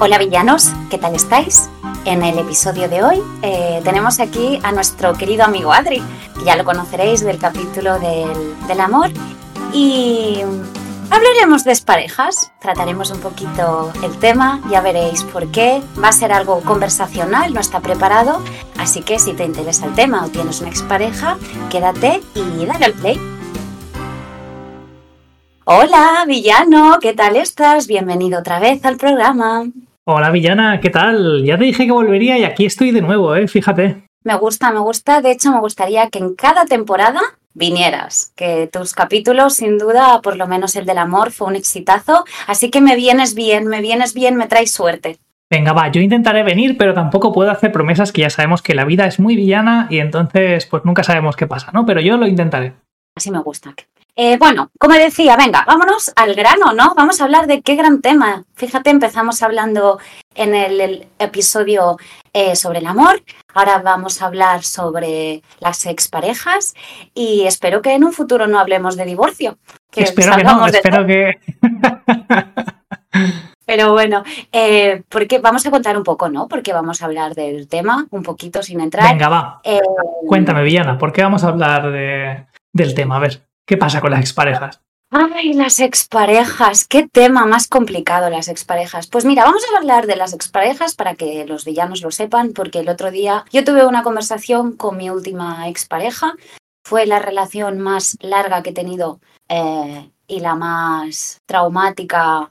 Hola villanos, ¿qué tal estáis? En el episodio de hoy eh, tenemos aquí a nuestro querido amigo Adri, que ya lo conoceréis del capítulo del, del amor, y hablaremos de parejas, trataremos un poquito el tema, ya veréis por qué, va a ser algo conversacional, no está preparado, así que si te interesa el tema o tienes una expareja, quédate y dale al play. Hola, villano, ¿qué tal estás? Bienvenido otra vez al programa. Hola, villana, ¿qué tal? Ya te dije que volvería y aquí estoy de nuevo, ¿eh? Fíjate. Me gusta, me gusta. De hecho, me gustaría que en cada temporada vinieras, que tus capítulos, sin duda, por lo menos el del amor, fue un exitazo. Así que me vienes bien, me vienes bien, me traes suerte. Venga, va, yo intentaré venir, pero tampoco puedo hacer promesas que ya sabemos que la vida es muy villana y entonces pues nunca sabemos qué pasa, ¿no? Pero yo lo intentaré. Así me gusta. Eh, bueno, como decía, venga, vámonos al grano, ¿no? Vamos a hablar de qué gran tema. Fíjate, empezamos hablando en el, el episodio eh, sobre el amor, ahora vamos a hablar sobre las exparejas y espero que en un futuro no hablemos de divorcio. espero que no, espero que... Pero bueno, eh, porque vamos a contar un poco, ¿no? Porque vamos a hablar del tema un poquito sin entrar. Venga, va. Cuéntame, Villana, ¿por qué vamos a hablar de, del tema? A ver, ¿qué pasa con las exparejas? Ay, las exparejas, qué tema más complicado las exparejas. Pues mira, vamos a hablar de las exparejas para que los villanos lo sepan, porque el otro día yo tuve una conversación con mi última expareja. Fue la relación más larga que he tenido eh, y la más traumática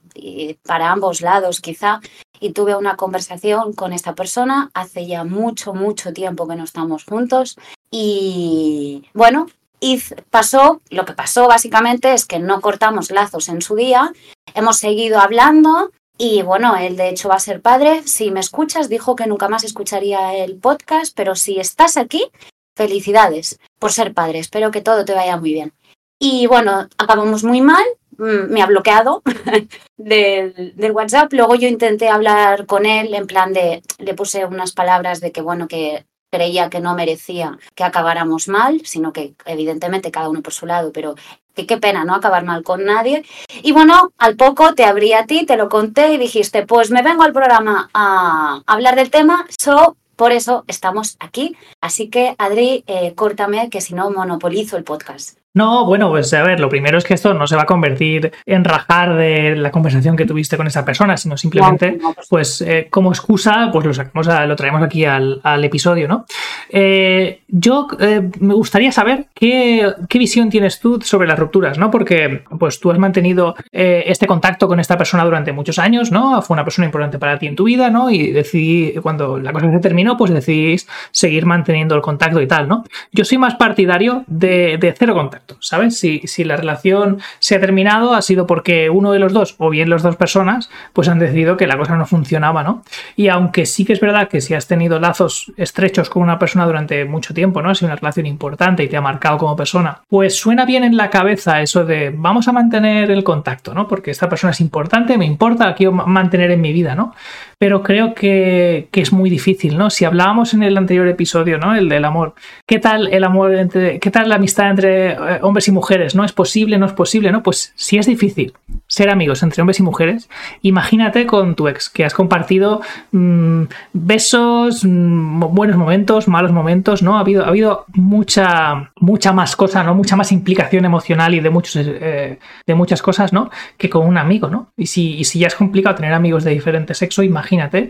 para ambos lados quizá. Y tuve una conversación con esta persona hace ya mucho, mucho tiempo que no estamos juntos. Y bueno, y pasó, lo que pasó básicamente es que no cortamos lazos en su día, hemos seguido hablando y bueno, él de hecho va a ser padre. Si me escuchas, dijo que nunca más escucharía el podcast, pero si estás aquí, felicidades por ser padre. Espero que todo te vaya muy bien. Y bueno, acabamos muy mal, mm, me ha bloqueado del, del, WhatsApp. Luego yo intenté hablar con él en plan de, le puse unas palabras de que bueno, que creía que no merecía que acabáramos mal, sino que evidentemente cada uno por su lado, pero qué pena no acabar mal con nadie. Y bueno, al poco te abrí a ti, te lo conté y dijiste, pues me vengo al programa a hablar del tema, so por eso estamos aquí. Así que, Adri, eh, córtame, que si no monopolizo el podcast. No, bueno, pues a ver, lo primero es que esto no se va a convertir en rajar de la conversación que tuviste con esa persona, sino simplemente, pues eh, como excusa, pues lo sacamos, a, lo traemos aquí al, al episodio, ¿no? Eh, yo eh, me gustaría saber qué, qué, visión tienes tú sobre las rupturas, ¿no? Porque, pues tú has mantenido este contacto con esta persona durante muchos años, ¿no? Fue una persona importante para ti en tu vida, ¿no? Y decidí, cuando la cosa se terminó, pues decidís seguir manteniendo el contacto y tal, ¿no? Yo soy más partidario de, de cero contacto. ¿Sabes? Si, si, la relación se ha terminado ha sido porque uno de los dos, o bien las dos personas, pues han decidido que la cosa no funcionaba, ¿no? Y aunque sí que es verdad que si has tenido lazos estrechos con una persona durante mucho tiempo, ¿no? Ha sido una relación importante y te ha marcado como persona, pues suena bien en la cabeza eso de vamos a mantener el contacto, ¿no? Porque esta persona es importante, me importa, la quiero mantener en mi vida, ¿no? Pero creo que, es muy difícil, ¿no? Si hablábamos en el anterior episodio, ¿no? El del amor, ¿qué tal el amor entre, qué tal la amistad entre eh, hombres y mujeres, ¿no? ¿Es posible, no es posible, no? Pues si es difícil ser amigos entre hombres y mujeres, imagínate con tu ex, que has compartido mmm, besos, mmm, buenos momentos, malos momentos, ¿no? Ha habido, ha habido mucha, mucha más cosa, ¿no? Mucha más implicación emocional y de, muchos, eh, de muchas cosas, ¿no? Que con un amigo, ¿no? Y si, y si ya es complicado tener amigos de diferente sexo, imagínate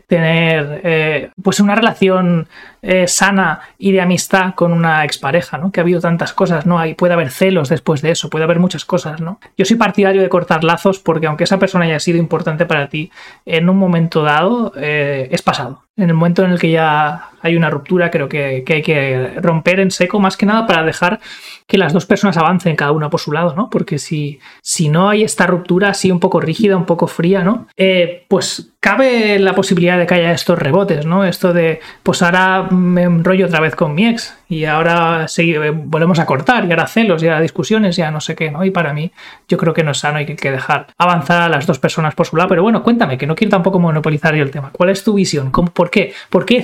tener, eh, pues una relación eh, sana y de amistad con una expareja, ¿no? Que ha habido tantas cosas, ¿no? Hay, puede haber celos después de eso, puede haber muchas cosas, ¿no? Yo soy partidario de cortar lazos porque aunque esa persona haya sido importante para ti, en un momento dado eh, es pasado. En el momento en el que ya hay una ruptura, creo que, hay que romper en seco, más que nada para dejar que las dos personas avancen cada una por su lado, ¿no? Porque si, si no hay esta ruptura así un poco rígida, un poco fría, ¿no? Eh, pues cabe la posibilidad de que haya estos rebotes, ¿no? Esto de, pues ahora me enrollo otra vez con mi ex y ahora sí, volvemos a cortar y ahora celos y ahora discusiones, ya no sé qué, ¿no? Y para mí yo creo que no es sano, hay que dejar avanzar a las dos personas por su lado. Pero bueno, cuéntame, que no quiero tampoco monopolizar yo el tema. ¿Cuál es tu visión? ¿Cómo, ¿Por qué? ¿Por qué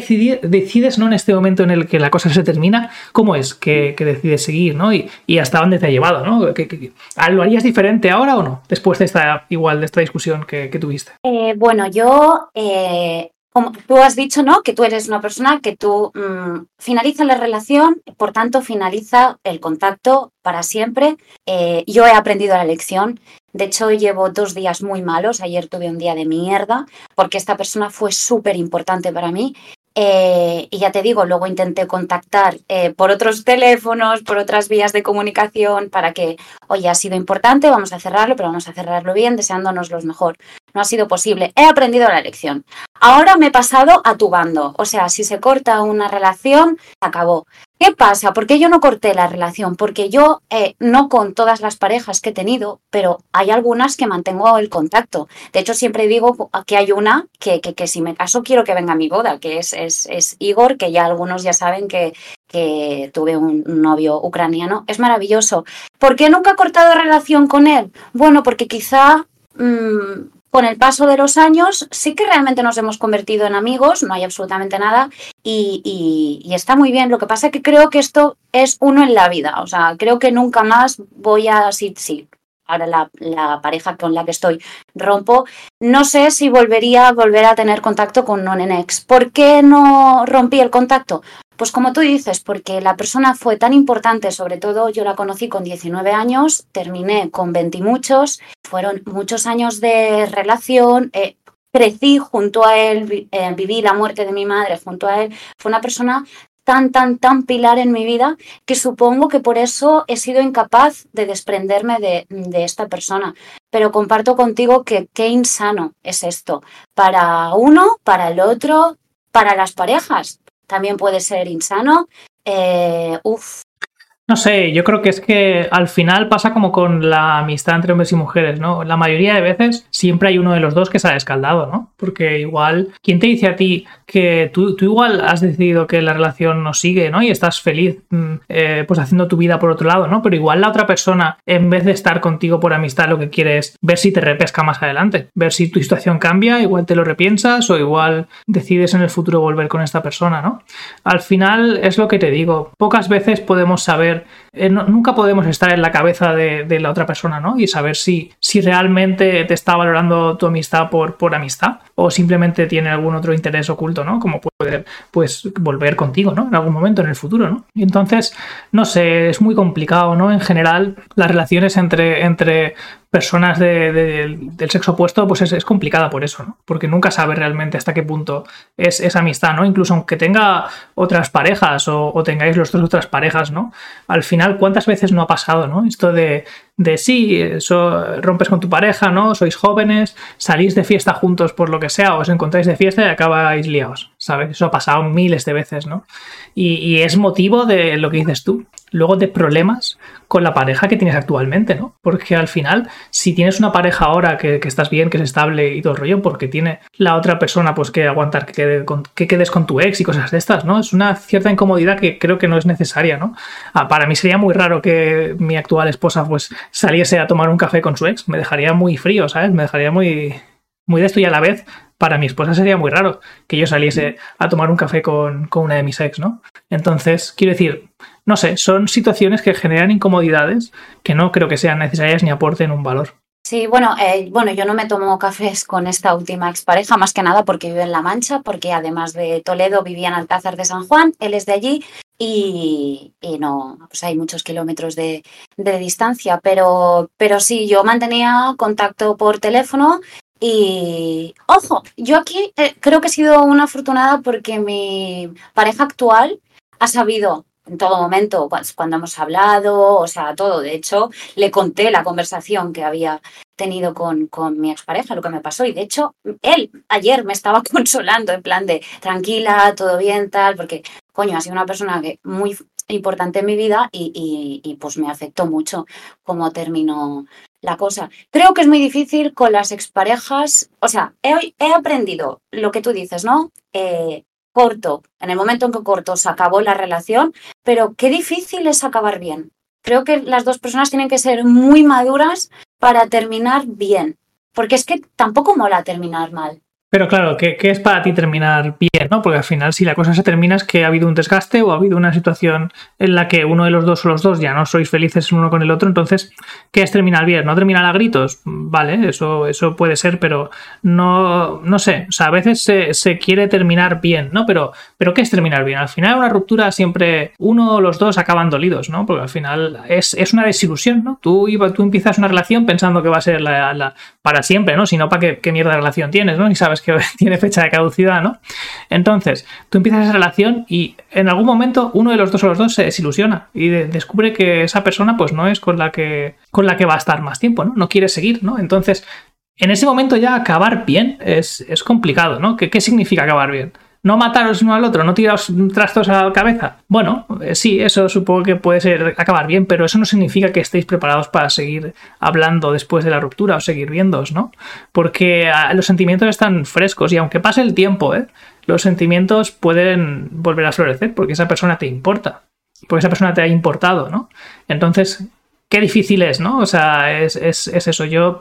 decides, no en este momento en el que la cosa se termina? ¿Cómo es que, que decides seguir, ¿no? Y, y, hasta dónde te ha llevado, ¿no? ¿Que, que, ¿Lo harías diferente ahora o no? Después de esta, igual, de esta discusión que, que tuviste. Eh, bueno, yo yo, eh, como tú has dicho, ¿no? Que tú eres una persona que tú mm, finaliza la relación, por tanto finaliza el contacto para siempre. Eh, yo he aprendido la lección. De hecho, llevo dos días muy malos. Ayer tuve un día de mierda porque esta persona fue súper importante para mí eh, y ya te digo, luego intenté contactar eh, por otros teléfonos, por otras vías de comunicación para que, oye, ha sido importante, vamos a cerrarlo, pero vamos a cerrarlo bien, deseándonos lo mejor. No ha sido posible. He aprendido la lección. Ahora me he pasado a tu bando. O sea, si se corta una relación, acabó. ¿Qué pasa? ¿Por qué yo no corté la relación? Porque yo, eh, no con todas las parejas que he tenido, pero hay algunas que mantengo el contacto. De hecho, siempre digo que hay una que, que, si me caso quiero que venga mi boda, que es, es, es Igor, que ya algunos ya saben que, que tuve un novio ucraniano. Es maravilloso. ¿Por qué nunca he cortado relación con él? Bueno, porque quizá... Mmm, con el paso de los años sí que realmente nos hemos convertido en amigos, no hay absolutamente nada y, está muy bien. Lo que pasa es que creo que esto es uno en la vida, o sea, creo que nunca más voy a, sí, sí, ahora la, pareja con la que estoy rompo, no sé si volvería a volver a tener contacto con un ex. ¿Por qué no rompí el contacto? Pues como tú dices, porque la persona fue tan importante, sobre todo yo la conocí con 19 años, terminé con 20 y muchos, fueron muchos años de relación, eh, crecí junto a él, eh, viví la muerte de mi madre junto a él, fue una persona tan, tan, tan pilar en mi vida que supongo que por eso he sido incapaz de desprenderme de, de, esta persona. Pero comparto contigo que qué insano es esto, para uno, para el otro, para las parejas también puede ser insano. Eh, uf, no sé, yo creo que es que al final pasa como con la amistad entre hombres y mujeres, ¿no? La mayoría de veces siempre hay uno de los dos que se ha escaldado, ¿no? Porque igual, ¿quién te dice a ti que tú, tú igual has decidido que la relación no sigue, ¿no? Y estás feliz, mm, eh, pues haciendo tu vida por otro lado, ¿no? Pero igual la otra persona, en vez de estar contigo por amistad, lo que quiere es ver si te repesca más adelante, ver si tu situación cambia, igual te lo repiensas o igual decides en el futuro volver con esta persona, ¿no? Al final es lo que te digo, pocas veces podemos saber eh, nunca podemos estar en la cabeza de, la otra persona, ¿no? Y saber si, si realmente te está valorando tu amistad por, por amistad o simplemente tiene algún otro interés oculto, ¿no? Como puede, pues, volver contigo, ¿no? En algún momento en el futuro, ¿no? Y entonces, no sé, es muy complicado, ¿no? En general, las relaciones entre, entre personas del sexo opuesto, pues es, complicada por eso, ¿no? Porque nunca sabe realmente hasta qué punto es esa amistad, ¿no? Incluso aunque tenga otras parejas o, tengáis los dos otras parejas, ¿no? Al final, ¿cuántas veces no ha pasado, ¿no? Esto de, de sí, eso, rompes con tu pareja, ¿no? Sois jóvenes, salís de fiesta juntos por lo que sea, os encontráis de fiesta y acabáis liados, ¿sabes? Eso ha pasado miles de veces, ¿no? Y es motivo de lo que dices tú, luego de problemas con la pareja que tienes actualmente, ¿no? Porque al final, si tienes una pareja ahora que, estás bien, que es estable y todo el rollo, porque tiene la otra persona pues que aguantar que, que quedes con tu ex y cosas de estas, ¿no? Es una cierta incomodidad que creo que no es necesaria, ¿no? Ah, para mí sería muy raro que mi actual esposa pues saliese a tomar un café con su ex, me dejaría muy frío, ¿sabes? Me dejaría muy, muy de esto y a la vez para mi esposa sería muy raro que yo saliese a tomar un café con, con, una de mis ex, ¿no? Entonces, quiero decir, no sé, son situaciones que generan incomodidades que no creo que sean necesarias ni aporten un valor. Sí, bueno, eh, bueno, yo no me tomo cafés con esta última expareja, más que nada porque vive en La Mancha, porque además de Toledo vivía en Alcázar de San Juan, él es de allí y, no, pues hay muchos kilómetros de, distancia, pero, pero sí, yo mantenía contacto por teléfono y, ojo, yo aquí eh, creo que he sido una afortunada porque mi pareja actual ha sabido en todo momento, cuando hemos hablado, o sea, todo. De hecho, le conté la conversación que había tenido con, con mi expareja, lo que me pasó. Y de hecho, él ayer me estaba consolando en plan de tranquila, todo bien, tal, porque, coño, ha sido una persona que muy importante en mi vida y, y, pues me afectó mucho cómo terminó la cosa. Creo que es muy difícil con las exparejas, o sea, he, he aprendido lo que tú dices, ¿no? Eh, corto, en el momento en que corto se acabó la relación, pero qué difícil es acabar bien. Creo que las dos personas tienen que ser muy maduras para terminar bien, porque es que tampoco mola terminar mal. Pero claro, ¿qué, ¿qué, es para ti terminar bien? ¿no? Porque al final, si la cosa se termina es que ha habido un desgaste o ha habido una situación en la que uno de los dos o los dos ya no sois felices uno con el otro. Entonces, ¿qué es terminar bien? ¿No terminar a gritos? Vale, eso, eso puede ser, pero no, no sé. O sea, a veces se, se quiere terminar bien, ¿no? Pero, pero ¿qué es terminar bien? Al final, una ruptura siempre uno o los dos acaban dolidos, ¿no? Porque al final es, es una desilusión, ¿no? Tú, tú empiezas una relación pensando que va a ser la, para siempre, ¿no? Si no, ¿para qué, qué mierda de relación tienes, ¿no? Y sabes que tiene fecha de caducidad, ¿no? Entonces, tú empiezas esa relación y en algún momento uno de los dos o los dos se desilusiona y descubre que esa persona pues no es con la que con la que va a estar más tiempo, ¿no? No quiere seguir, ¿no? Entonces, en ese momento ya acabar bien es, es complicado, ¿no? ¿Qué, ¿Qué significa acabar bien? No mataros uno al otro, no tiraros trastos a la cabeza. Bueno, eh, sí, eso supongo que puede ser acabar bien, pero eso no significa que estéis preparados para seguir hablando después de la ruptura o seguir viéndoos, ¿no? Porque ah, los sentimientos están frescos y aunque pase el tiempo, ¿eh? los sentimientos pueden volver a florecer porque esa persona te importa, porque esa persona te ha importado, ¿no? Entonces, qué difícil es, ¿no? O sea, es, es, es eso. Yo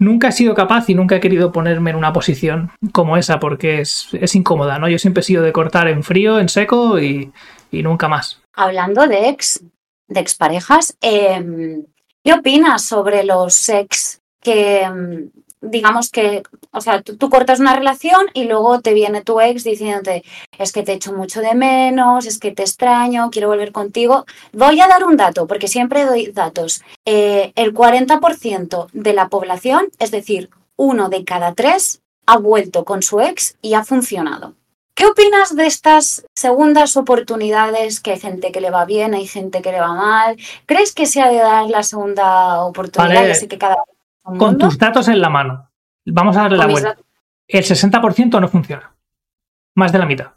Nunca he sido capaz y nunca he querido ponerme en una posición como esa porque es, es incómoda, ¿no? Yo siempre he sido de cortar en frío, en seco y, y nunca más. Hablando de ex, de exparejas, eh, ¿qué opinas sobre los ex que em, digamos que, o sea, tú, tú, cortas una relación y luego te viene tu ex diciéndote, es que te echo mucho de menos, es que te extraño, quiero volver contigo. Voy a dar un dato, porque siempre doy datos. Eh, el 40% de la población, es decir, uno de cada tres, ha vuelto con su ex y ha funcionado. ¿Qué opinas de estas segundas oportunidades? Que hay gente que le va bien, hay gente que le va mal. ¿Crees que se ha de dar la segunda oportunidad? Vale. que cada con tus datos en la mano. Vamos a darle la vuelta. El 60% no funciona. Más de la mitad.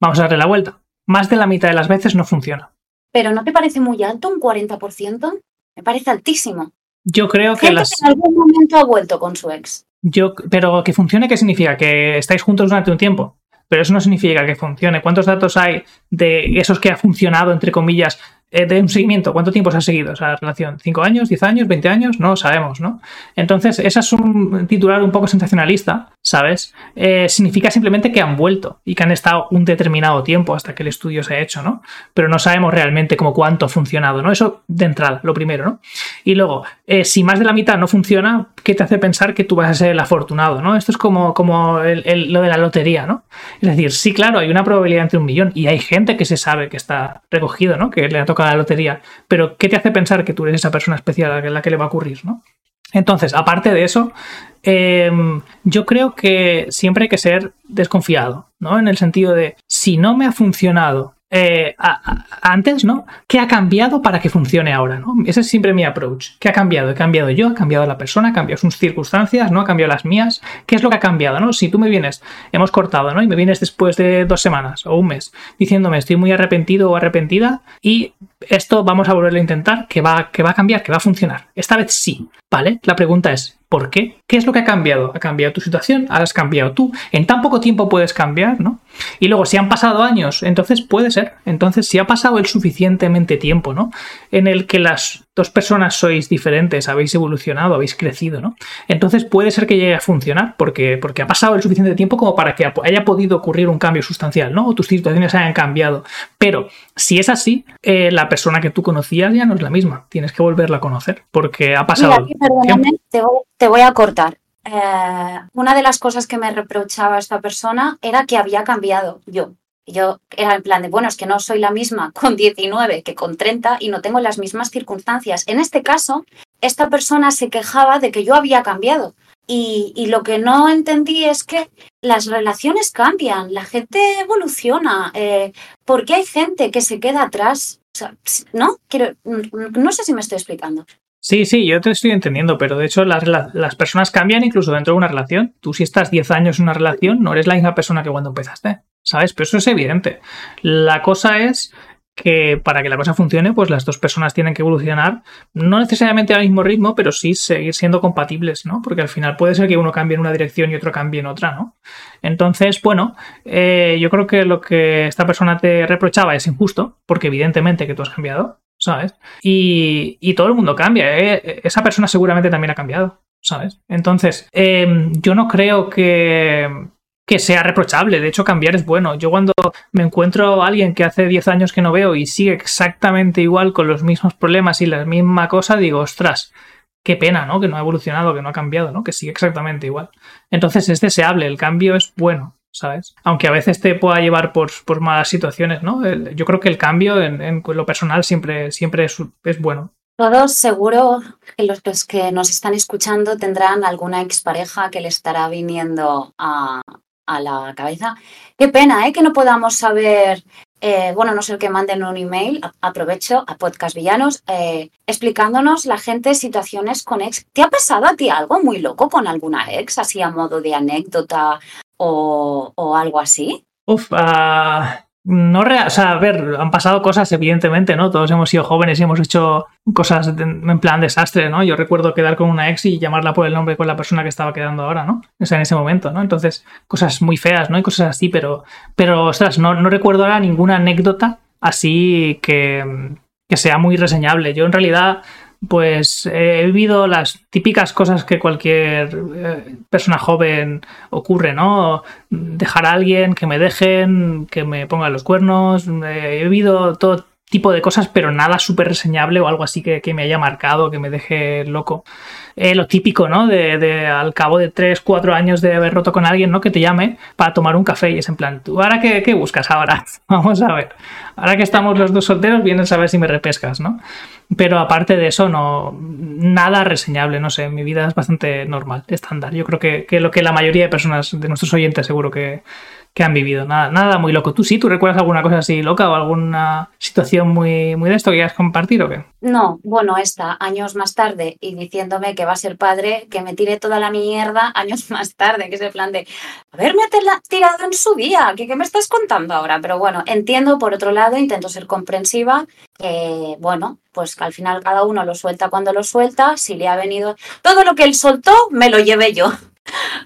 Vamos a darle la vuelta. Más de la mitad de las veces no funciona. ¿Pero no te parece muy alto un 40%? Me parece altísimo. Yo creo que las... que en algún momento ha vuelto con su ex. Yo, pero que funcione, ¿qué significa? Que estáis juntos durante un tiempo. Pero eso no significa que funcione. ¿Cuántos datos hay de esos que ha funcionado, entre comillas, eh, de un seguimiento, ¿cuánto tiempo se ha seguido esa relación? ¿Cinco años? ¿Diez años? ¿Veinte años? No sabemos, ¿no? Entonces, ese es un titular un poco sensacionalista, ¿sabes? Eh, significa simplemente que han vuelto y que han estado un determinado tiempo hasta que el estudio se ha hecho, ¿no? Pero no sabemos realmente como cuánto ha funcionado, ¿no? Eso de entrada, lo primero, ¿no? Y luego, eh, si más de la mitad no funciona, ¿qué te hace pensar que tú vas a ser el afortunado, ¿no? Esto es como, como el, lo de la lotería, ¿no? Es decir, sí, claro, hay una probabilidad entre un millón y hay gente que se sabe que está recogido, ¿no? Que le ha tocado la lotería. Pero, ¿qué te hace pensar que tú eres esa persona especial a la que le va a ocurrir, ¿no? Entonces, aparte de eso, eh, yo creo que siempre hay que ser desconfiado, ¿no? En el sentido de, si no me ha funcionado eh, antes, ¿no? ¿Qué ha cambiado para que funcione ahora? ¿no? Ese es siempre mi approach. ¿Qué ha cambiado? He cambiado yo, ha cambiado la persona, ha cambiado sus circunstancias, ¿no? Ha cambiado las mías. ¿Qué es lo que ha cambiado? ¿no? Si tú me vienes, hemos cortado, ¿no? Y me vienes después de dos semanas o un mes diciéndome estoy muy arrepentido o arrepentida y esto vamos a volver a intentar, que va, que va a cambiar, que va a funcionar. Esta vez sí, ¿vale? La pregunta es, ¿por qué? ¿Qué es lo que ha cambiado? Ha cambiado tu situación, ahora has cambiado tú. En tan poco tiempo puedes cambiar, ¿no? Y luego, si han pasado años, entonces puede ser. Entonces, si ha pasado el suficientemente tiempo, ¿no? En el que las dos personas sois diferentes, habéis evolucionado, habéis crecido, ¿no? Entonces puede ser que llegue a funcionar porque, porque ha pasado el suficiente tiempo como para que haya podido ocurrir un cambio sustancial, ¿no? O tus situaciones hayan cambiado. Pero si es así, eh, la persona que tú conocías ya no es la misma. Tienes que volverla a conocer porque ha pasado. Mira, perdóname, te voy, te voy a cortar. Eh, una de las cosas que me reprochaba esta persona era que había cambiado yo. Yo era en plan de, bueno, es que no soy la misma con 19 que con 30 y no tengo las mismas circunstancias. En este caso, esta persona se quejaba de que yo había cambiado. Y, lo que no entendí es que las relaciones cambian, la gente evoluciona. Eh, ¿Por qué hay gente que se queda atrás? ¿No? Quiero, no sé si me estoy explicando. Sí, sí, yo te estoy entendiendo, pero de hecho las, las, personas cambian incluso dentro de una relación. Tú si estás 10 años en una relación, no eres la misma persona que cuando empezaste, ¿sabes? Pero eso es evidente. La cosa es que para que la cosa funcione, pues las dos personas tienen que evolucionar, no necesariamente al mismo ritmo, pero sí seguir siendo compatibles, ¿no? Porque al final puede ser que uno cambie en una dirección y otro cambie en otra, ¿no? Entonces, bueno, eh, yo creo que lo que esta persona te reprochaba es injusto, porque evidentemente que tú has cambiado, ¿sabes? Y, y todo el mundo cambia, ¿eh? Esa persona seguramente también ha cambiado. ¿sabes? Entonces, em, yo no creo que, que sea reprochable. De hecho, cambiar es bueno. Yo cuando me encuentro a alguien que hace 10 años que no veo y sigue exactamente igual con los mismos problemas y la misma cosa, digo, ostras, qué pena, ¿no? Que no ha evolucionado, que no ha cambiado, ¿no? Que sigue exactamente igual. Entonces es deseable, el cambio es bueno. ¿Sabes? Aunque a veces te pueda llevar por, por malas situaciones, ¿no? yo creo que el cambio en, lo personal siempre, siempre es, es, bueno. Todos seguro que los que nos están escuchando tendrán alguna expareja que le estará viniendo a, a la cabeza. Qué pena, ¿eh? Que no podamos saber eh, bueno, no sé que manden un email, aprovecho a Podcast Villanos, eh, explicándonos la gente situaciones con ex. ¿Te ha pasado a ti algo muy loco con alguna ex, así a modo de anécdota o, algo así? Uf, uh, no o sea, a ver, han pasado cosas, evidentemente, ¿no? Todos hemos sido jóvenes y hemos hecho cosas en plan desastre, ¿no? Yo recuerdo quedar con una ex y llamarla por el nombre con la persona que estaba quedando ahora, ¿no? O sea, en ese momento, ¿no? Entonces, cosas muy feas, ¿no? Y cosas así, pero, pero ostras, no, no recuerdo ahora ninguna anécdota así que, que sea muy reseñable. Yo en realidad pues he vivido las típicas cosas que cualquier eh, persona joven ocurre, ¿no? Dejar a alguien, que me dejen, que me pongan los cuernos. he vivido todo tipo de cosas, pero nada súper reseñable o algo así que, me haya marcado, que me deje loco. Eh, lo típico, ¿no? De, al cabo de 3, 4 años de haber roto con alguien, ¿no? Que te llame para tomar un café y es en plan, ¿tú ahora qué, qué buscas ahora? Vamos a ver. Ahora que estamos los dos solteros, vienes a ver si me repescas, ¿no? Pero aparte de eso, no, nada reseñable, no sé, mi vida es bastante normal, estándar. Yo creo que, que lo que la mayoría de personas, de nuestros oyentes, seguro que, que han vivido. Nada, nada muy loco. ¿Tú sí? ¿Tú recuerdas alguna cosa así loca o alguna situación muy, muy de esto que quieras compartir o qué? No, bueno, esta, años más tarde, y diciéndome que va a ser padre, que me tire toda la mierda años más tarde, que es el plan de haberme tirado en su día, ¿qué, ¿qué me estás contando ahora? Pero bueno, entiendo, por otro lado, intento ser comprensiva, que bueno, pues que al final cada uno lo suelta cuando lo suelta, si le ha venido todo lo que él soltó, me lo llevé yo.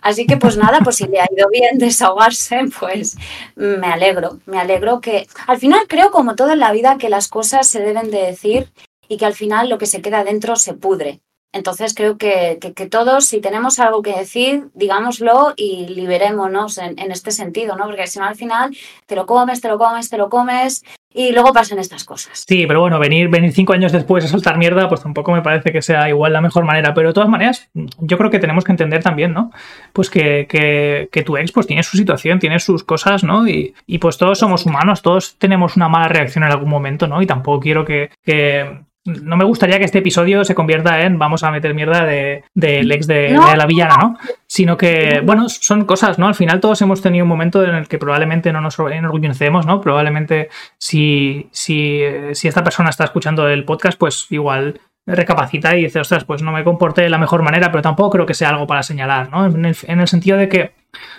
Así que pues nada, pues si le ha ido bien desahogarse, pues me alegro, me alegro que al final creo como todo en la vida que las cosas se deben de decir y que al final lo que se queda dentro se pudre. Entonces creo que, que, todos, si tenemos algo que decir, digámoslo y liberémonos en, en, este sentido, ¿no? Porque si no al final te lo comes, te lo comes, te lo comes y luego pasan estas cosas. Sí, pero bueno, venir, venir cinco años después a soltar mierda, pues tampoco me parece que sea igual la mejor manera. Pero de todas maneras, yo creo que tenemos que entender también, ¿no? Pues que, que, que tu ex pues tiene su situación, tiene sus cosas, ¿no? Y, y, pues todos somos humanos, todos tenemos una mala reacción en algún momento, ¿no? Y tampoco quiero que, que no me gustaría que este episodio se convierta en vamos a meter mierda del de, ex de, la villana, ¿no? Sino que, bueno, son cosas, ¿no? Al final todos hemos tenido un momento en el que probablemente no nos enorgullecemos, ¿no? Probablemente si, si, si esta persona está escuchando el podcast, pues igual recapacita y dice, ostras, pues no me comporté de la mejor manera, pero tampoco creo que sea algo para señalar, ¿no? En el, en el sentido de que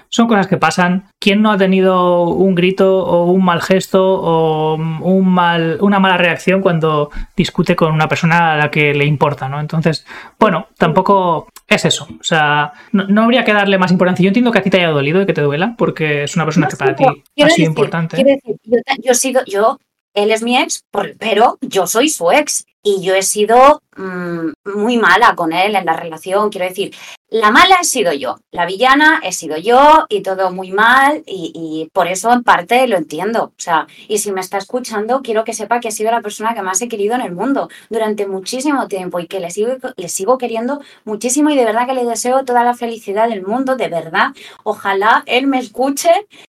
son cosas que pasan. ¿Quién no ha tenido un grito o un mal gesto o un mal, una mala reacción cuando discute con una persona a la que le importa, ¿no? Entonces, bueno, tampoco es eso. O sea, no, habría que darle más importancia. Yo entiendo que a ti te haya dolido y que te duela, porque es una persona que para ti ha sido importante. Decir, yo, yo, sigo, yo, él es mi ex, pero yo soy su ex y yo he sido mm, muy mala con él en la relación. Quiero decir, la mala he sido yo, la villana he sido yo y todo muy mal y, por eso en parte lo entiendo. O sea, y si me está escuchando, quiero que sepa que ha sido la persona que más he querido en el mundo durante muchísimo tiempo y que le sigo, le sigo queriendo muchísimo y de verdad que le deseo toda la felicidad del mundo, de verdad. Ojalá él me escuche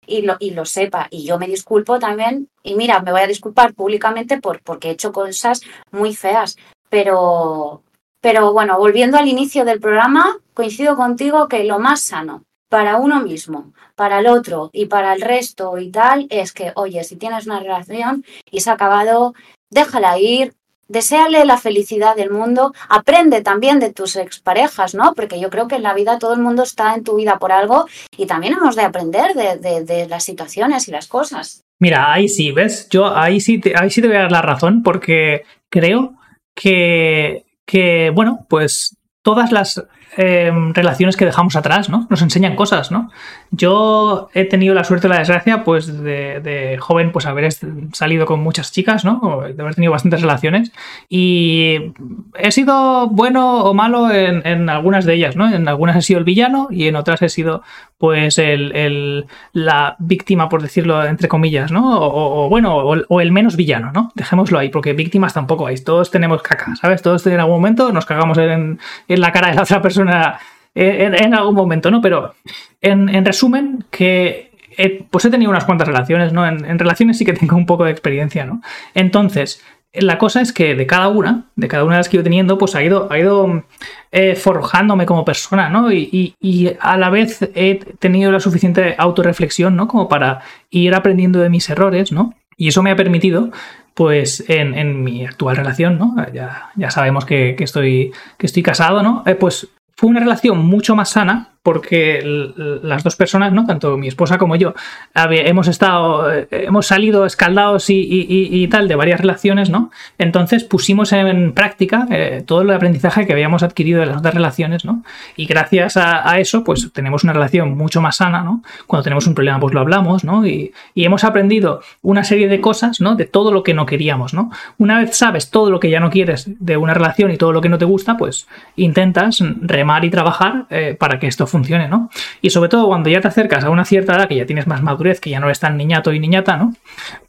y lo, y lo sepa. Y yo me disculpo también, y mira, me voy a disculpar públicamente por, porque he hecho cosas muy feas, pero, pero bueno, volviendo al inicio del programa, coincido contigo que lo más sano para uno mismo, para el otro y para el resto y tal, es que, oye, si tienes una relación y se ha acabado, déjala ir, deséale la felicidad del mundo, aprende también de tus exparejas, ¿no? Porque yo creo que en la vida todo el mundo está en tu vida por algo y también hemos de aprender de, de, las situaciones y las cosas. Mira, ahí sí, ¿ves? Yo ahí sí te, ahí sí te voy a dar la razón porque creo que, que bueno, pues todas las em, relaciones que dejamos atrás, ¿no? Nos enseñan cosas, ¿no? Yo he tenido la suerte y la desgracia, pues, de, joven, pues, haber salido con muchas chicas, ¿no? de haber tenido bastantes relaciones. Y he sido bueno o malo en, algunas de ellas, ¿no? En algunas he sido el villano y en otras he sido, pues, el, la víctima, por decirlo entre comillas, ¿no? O, bueno, o, el menos villano, ¿no? Dejémoslo ahí, porque víctimas tampoco hay. Todos tenemos caca, ¿sabes? Todos en algún momento nos cagamos en, la cara de la otra persona en, algún momento, ¿no? Pero en, resumen, que pues he tenido unas cuantas relaciones, ¿no? En, relaciones sí que tengo un poco de experiencia, ¿no? Entonces, la cosa es que de cada una, de cada una de las que he ido teniendo, pues ha ido, ha ido eh, forjándome como persona, ¿no? Y, a la vez he tenido la suficiente autorreflexión, ¿no? Como para ir aprendiendo de mis errores, ¿no? Y eso me ha permitido, pues, en, mi actual relación, ¿no? Ya, ya sabemos que, estoy, que estoy casado, ¿no? Eh, pues fue una relación mucho más sana porque las dos personas, ¿no? Tanto mi esposa como yo, hemos estado, eh, hemos salido escaldados y, tal de varias relaciones, ¿no? Entonces pusimos en práctica eh, todo el aprendizaje que habíamos adquirido de las otras relaciones, ¿no? Y gracias a, eso, pues tenemos una relación mucho más sana, ¿no? Cuando tenemos un problema, pues lo hablamos, ¿no? Y, hemos aprendido una serie de cosas, ¿no? De todo lo que no queríamos, ¿no? Una vez sabes todo lo que ya no quieres de una relación y todo lo que no te gusta, pues intentas remar y trabajar eh, para que esto funcione, ¿no? Y sobre todo cuando ya te acercas a una cierta edad, que ya tienes más madurez, que ya no eres tan niñato y niñata, ¿no?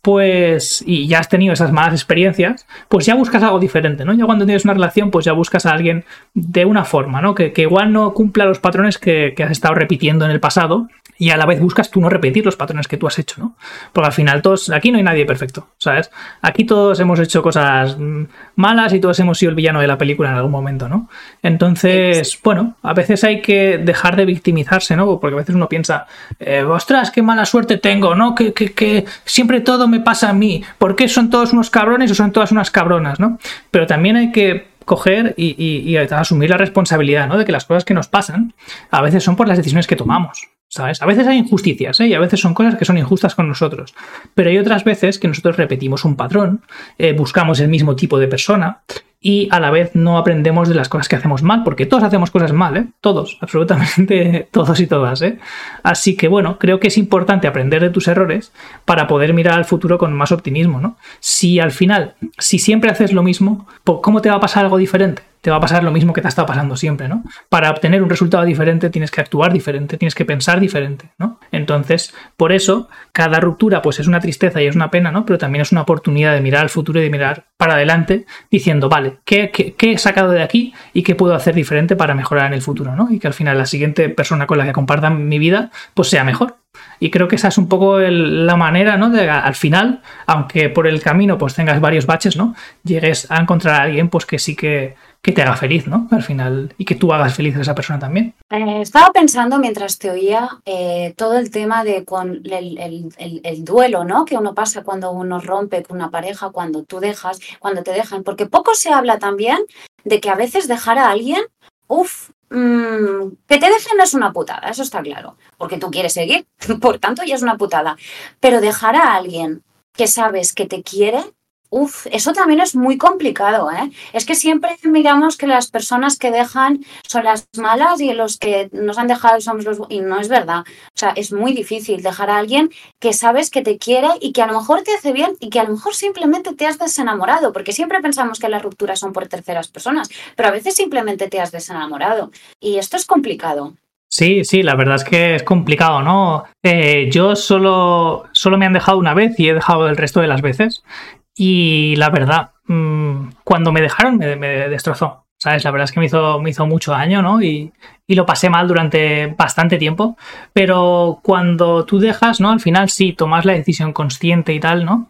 Pues, y ya has tenido esas malas experiencias, pues ya buscas algo diferente, ¿no? Ya cuando tienes una relación, pues ya buscas a alguien de una forma, ¿no? Que, igual no cumpla los patrones que, que has estado repitiendo en el pasado y a la vez buscas tú no repetir los patrones que tú has hecho, ¿no? Porque al final todos, aquí no hay nadie perfecto, ¿sabes? Aquí todos hemos hecho cosas mm, malas y todos hemos sido el villano de la película en algún momento, ¿no? Entonces, bueno, a veces hay que de victimizarse, ¿no? Porque a veces uno piensa, eh, ostras, qué mala suerte tengo, ¿no? Que, que, que siempre todo me pasa a mí, ¿por qué son todos unos cabrones o son todas unas cabronas, ¿no? Pero también hay que coger y, y, asumir la responsabilidad, ¿no? De que las cosas que nos pasan a veces son por las decisiones que tomamos. ¿Sabes? A veces hay injusticias, ¿eh? Y a veces son cosas que son injustas con nosotros. Pero hay otras veces que nosotros repetimos un patrón, eh, buscamos el mismo tipo de persona y a la vez no aprendemos de las cosas que hacemos mal, porque todos hacemos cosas mal, ¿eh? Todos, absolutamente todos y todas, ¿eh? Así que bueno, creo que es importante aprender de tus errores para poder mirar al futuro con más optimismo, ¿no? Si al final, si siempre haces lo mismo, ¿cómo te va a pasar algo diferente? Te va a pasar lo mismo que te ha estado pasando siempre, ¿no? Para obtener un resultado diferente tienes que actuar diferente, tienes que pensar diferente, ¿no? Entonces, por eso, cada ruptura pues es una tristeza y es una pena, ¿no? Pero también es una oportunidad de mirar al futuro y de mirar para adelante diciendo, vale, ¿qué, he sacado de aquí y qué puedo hacer diferente para mejorar en el futuro, ¿no? Y que al final la siguiente persona con la que comparta mi vida pues sea mejor. Y creo que esa es un poco la manera, ¿no? De al final, aunque por el camino pues tengas varios baches, ¿no? Llegues a encontrar a alguien pues que sí que que te haga feliz, ¿no? Al final, y que tú hagas feliz a esa persona también. Eh, estaba pensando mientras te oía eh, todo el tema de con el, duelo, ¿no? Que uno pasa cuando uno rompe con una pareja, cuando tú dejas, cuando te dejan, porque poco se habla también de que a veces dejar a alguien, uff, mm, que te dejen es una putada, eso está claro, porque tú quieres seguir, por tanto ya es una putada, pero dejar a alguien que sabes que te quiere, Uf, eso también es muy complicado, ¿eh? Es que siempre miramos que las personas que dejan son las malas y los que nos han dejado somos los... Y no es verdad. O sea, es muy difícil dejar a alguien que sabes que te quiere y que a lo mejor te hace bien y que a lo mejor simplemente te has desenamorado, porque siempre pensamos que las rupturas son por terceras personas, pero a veces simplemente te has desenamorado. Y esto es complicado. Sí, sí, la verdad es que es complicado, ¿no? Eh, yo solo, solo me han dejado una vez y he dejado el resto de las veces. Y la verdad, mm, cuando me dejaron me, destrozó. ¿Sabes? La verdad es que me hizo, me hizo mucho daño, ¿no? Y, y, lo pasé mal durante bastante tiempo. Pero cuando tú dejas, ¿no? Al final sí, tomas la decisión consciente y tal, ¿no?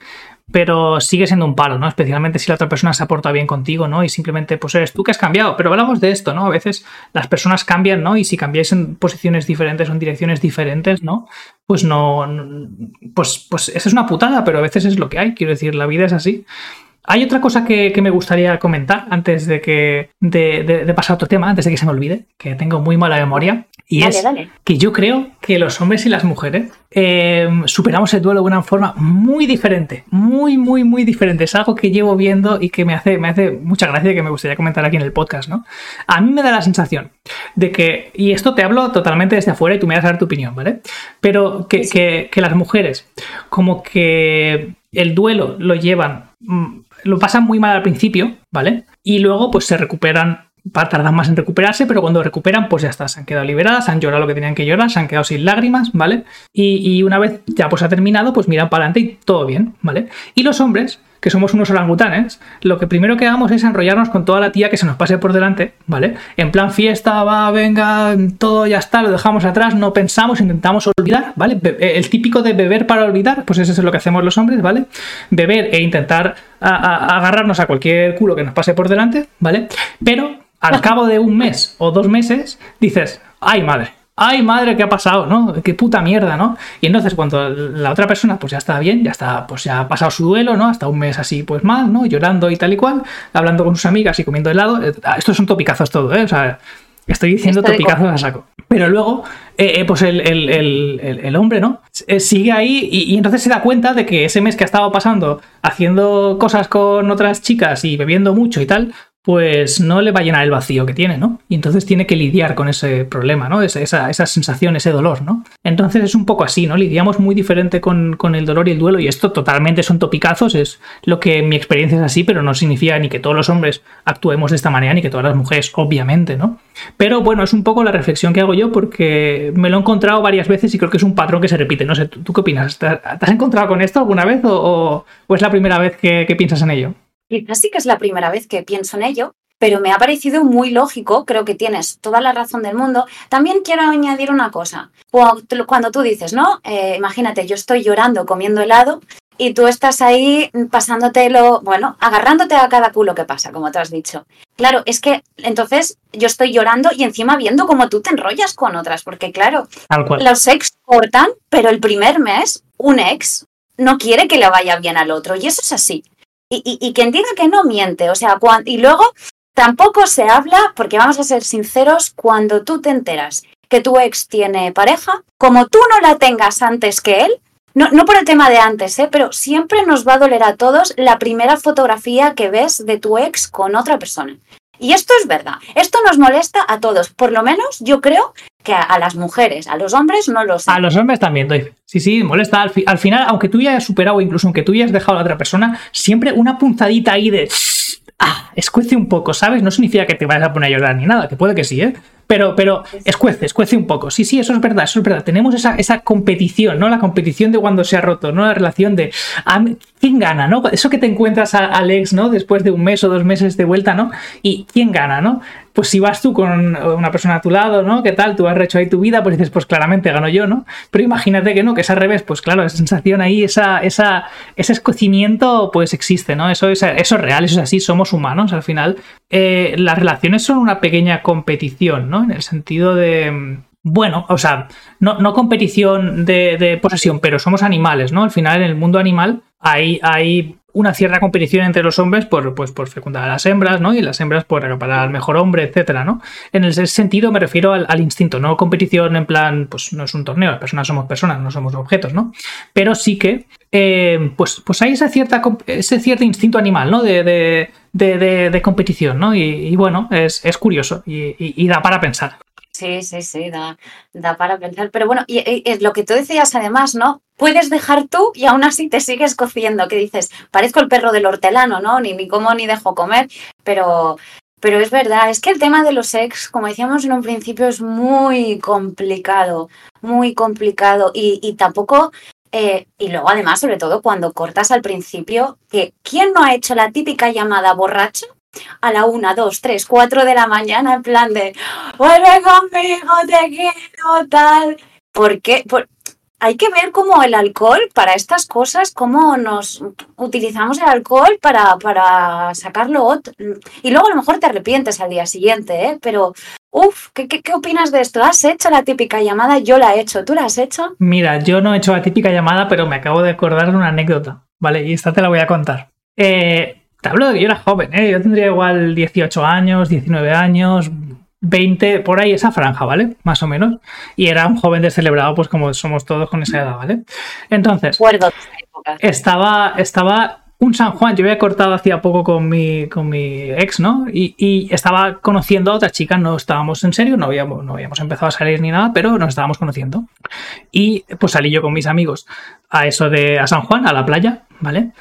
Pero sigue siendo un palo, ¿no? Especialmente si la otra persona se ha portado bien contigo, ¿no? Y simplemente, pues eres tú que has cambiado. Pero hablamos de esto, ¿no? A veces las personas cambian, ¿no? Y si cambiáis en posiciones diferentes o en direcciones diferentes, ¿no? Pues no. Pues, pues esa es una putada, pero a veces es lo que hay. Quiero decir, la vida es así. Hay otra cosa que, me gustaría comentar antes de que de, pasar a otro tema, antes de que se me olvide, que tengo muy mala memoria, Y es que yo creo que los hombres y las mujeres eh, superamos el duelo de una forma muy diferente, muy, muy, muy diferente. Es algo que llevo viendo y que me hace, me hace mucha gracia y que me gustaría comentar aquí en el podcast, ¿no? A mí me da la sensación de que, y esto te hablo totalmente desde afuera y tú me vas a dar tu opinión, ¿vale? Pero que, que las mujeres, como que el duelo lo llevan, mm, lo pasan muy mal al principio, ¿vale? Y luego pues se recuperan tardan más en recuperarse, pero cuando recuperan, pues ya está, se han quedado liberadas, han llorado lo que tenían que llorar, se han quedado sin lágrimas, ¿vale? Y, una vez ya pues ha terminado, pues miran para adelante y todo bien, ¿vale? Y los hombres, que somos unos orangutanes, lo que primero que hagamos es enrollarnos con toda la tía que se nos pase por delante, ¿vale? En plan fiesta, va, venga, todo ya está, lo dejamos atrás, no pensamos, intentamos olvidar, ¿vale? El típico de beber para olvidar, pues eso es lo que hacemos los hombres, ¿vale? Beber e intentar agarrarnos a cualquier culo que nos pase por delante, ¿vale? Pero al cabo de un mes o dos meses dices, ay madre, ay madre, ¿qué ha pasado? ¿No? Qué puta mierda, ¿no? Y entonces cuando la otra persona pues ya está bien, ya está, pues ya ha pasado su duelo, ¿no? Hasta un mes así pues mal, ¿no? Llorando y tal y cual, hablando con sus amigas y comiendo helado. Eh, estos son topicazos todo, ¿eh? O sea, estoy diciendo topicazos a saco. Pero luego, eh, eh, pues el, hombre, ¿no? sigue ahí y, y, entonces se da cuenta de que ese mes que ha estado pasando haciendo cosas con otras chicas y bebiendo mucho y tal, pues no le va a llenar el vacío que tiene, ¿no? Y entonces tiene que lidiar con ese problema, ¿no? Esa, sensación, ese dolor, ¿no? Entonces es un poco así, ¿no? Lidiamos muy diferente con, el dolor y el duelo y esto totalmente son topicazos, es lo que mi experiencia es así, pero no significa ni que todos los hombres actuemos de esta manera ni que todas las mujeres, obviamente, ¿no? Pero bueno, es un poco la reflexión que hago yo porque me lo he encontrado varias veces y creo que es un patrón que se repite. No sé, ¿tú, qué opinas? ¿Te, has encontrado con esto alguna vez o, es la primera vez que piensas en ello? Quizás sí que es la primera vez que pienso en ello, pero me ha parecido muy lógico, creo que tienes toda la razón del mundo. También quiero añadir una cosa. Cuando tú dices, ¿no? Eh, imagínate, yo estoy llorando comiendo helado y tú estás ahí pasándotelo, bueno, agarrándote a cada culo que pasa, como te has dicho. Claro, es que entonces yo estoy llorando y encima viendo cómo tú te enrollas con otras, porque claro, los ex cortan, pero el primer mes un ex no quiere que le vaya bien al otro y eso es así. Y, quien diga que no miente, o sea, y luego tampoco se habla, porque vamos a ser sinceros, cuando tú te enteras que tu ex tiene pareja, como tú no la tengas antes que él, no, no por el tema de antes, ¿eh? pero siempre nos va a doler a todos la primera fotografía que ves de tu ex con otra persona. Y esto es verdad, esto nos molesta a todos, por lo menos yo creo que a, las mujeres, a los hombres no lo sé. A los hombres también, doy. Sí, sí, molesta. Al, al, final, aunque tú ya hayas superado, incluso aunque tú ya hayas dejado a la otra persona, siempre una punzadita ahí de... Ah, escuece un poco, ¿sabes? No significa que te vayas a poner a llorar ni nada, que puede que sí, ¿eh? Pero, pero escuece, escuece un poco. Sí, sí, eso es verdad, eso es verdad. Tenemos esa, esa competición, ¿no? La competición de cuando se ha roto, ¿no? La relación de quién gana, ¿no? Eso que te encuentras a Alex, ¿no? Después de un mes o dos meses de vuelta, ¿no? Y quién gana, ¿no? Pues si vas tú con una persona a tu lado, ¿no? ¿Qué tal? Tú has hecho ahí tu vida, pues dices, pues claramente gano yo, ¿no? Pero imagínate que no, que es al revés, pues claro, esa sensación ahí, esa, esa, ese escocimiento, pues existe, ¿no? Eso es, eso es real, eso es así, somos humanos al final. Eh, las relaciones son una pequeña competición, ¿no? En el sentido de bueno, o sea, no, no competición de, posesión, pero somos animales, ¿no? Al final, en el mundo animal hay, hay una cierta competición entre los hombres por, pues, por fecundar a las hembras, ¿no? Y las hembras por acaparar al mejor hombre, etcétera, ¿no? En ese sentido me refiero al, instinto, no competición en plan, pues no es un torneo, las personas somos personas, no somos objetos, ¿no? Pero sí que, eh, pues, pues hay esa cierta, ese cierto instinto animal, ¿no? De, de, competición, ¿no? Y, bueno, es, curioso y da para pensar. Sí, sí, sí, da, da para pensar. Pero bueno, y, es lo que tú decías además, ¿no? Puedes dejar tú y aún así te sigues cociendo, que dices, parezco el perro del hortelano, ¿no? Ni, ni como ni dejo comer, pero, pero es verdad, es que el tema de los ex, como decíamos en un principio, es muy complicado, muy complicado y tampoco... Eh, y luego además, sobre todo cuando cortas al principio, que ¿quién no ha hecho la típica llamada borracho? a la una, dos, tres, cuatro de la mañana en plan de vuelve conmigo, te quiero, tal. Porque por, hay que ver cómo el alcohol para estas cosas, cómo nos utilizamos el alcohol para, para sacarlo otro. Y luego a lo mejor te arrepientes al día siguiente, ¿eh? Pero, uff, ¿qué, ¿qué, opinas de esto? ¿Has hecho la típica llamada? Yo la he hecho. ¿Tú la has hecho? Mira, yo no he hecho la típica llamada, pero me acabo de acordar de una anécdota, ¿vale? Y esta te la voy a contar. Eh, te hablo de que yo era joven, ¿eh? yo tendría igual 18 años, 19 años, 20, por ahí esa franja, ¿vale? Más o menos. Y era un joven descelebrado, pues como somos todos con esa edad, ¿vale? Entonces, estaba, estaba un San Juan, yo había cortado hacía poco con mi, con mi ex, ¿no? Y, estaba conociendo a otra chica, no estábamos en serio, no habíamos, no habíamos empezado a salir ni nada, pero nos estábamos conociendo. Y pues salí yo con mis amigos a eso de a San Juan, a la playa, ¿vale?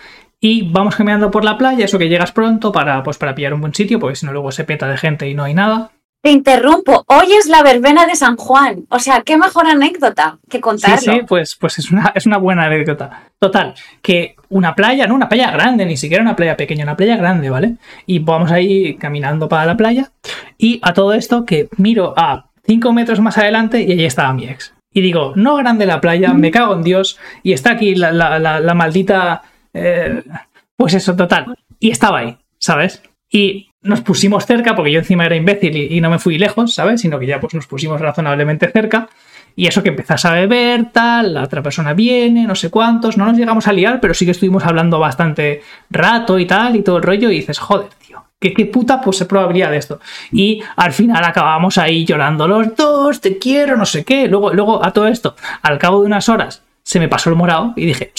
Y vamos caminando por la playa, eso que llegas pronto para, pues, para pillar un buen sitio, porque si no luego se peta de gente y no hay nada. Te interrumpo. Hoy es la verbena de San Juan. O sea, qué mejor anécdota que contarlo. Sí, sí, pues, pues es, una, es una buena anécdota. Total, que una playa, no una playa grande, ni siquiera una playa pequeña, una playa grande, ¿vale? Y vamos ahí caminando para la playa. Y a todo esto que miro a cinco metros más adelante y allí estaba mi ex. Y digo, no grande la playa, me cago en Dios. Y está aquí la, maldita... Eh, pues eso, total. Y estaba ahí, ¿sabes? Y nos pusimos cerca, porque yo encima era imbécil y, no me fui lejos, ¿sabes? Sino que ya pues nos pusimos razonablemente cerca. Y eso que empezás a beber, tal, la otra persona viene, no sé cuántos, no nos llegamos a liar, pero sí que estuvimos hablando bastante rato y tal, y todo el rollo, y dices, joder, tío, ¿qué, puta pues, probabilidad de esto? Y al final acabamos ahí llorando los dos, te quiero, no sé qué. Luego, luego a todo esto, al cabo de unas horas, se me pasó el morado y dije,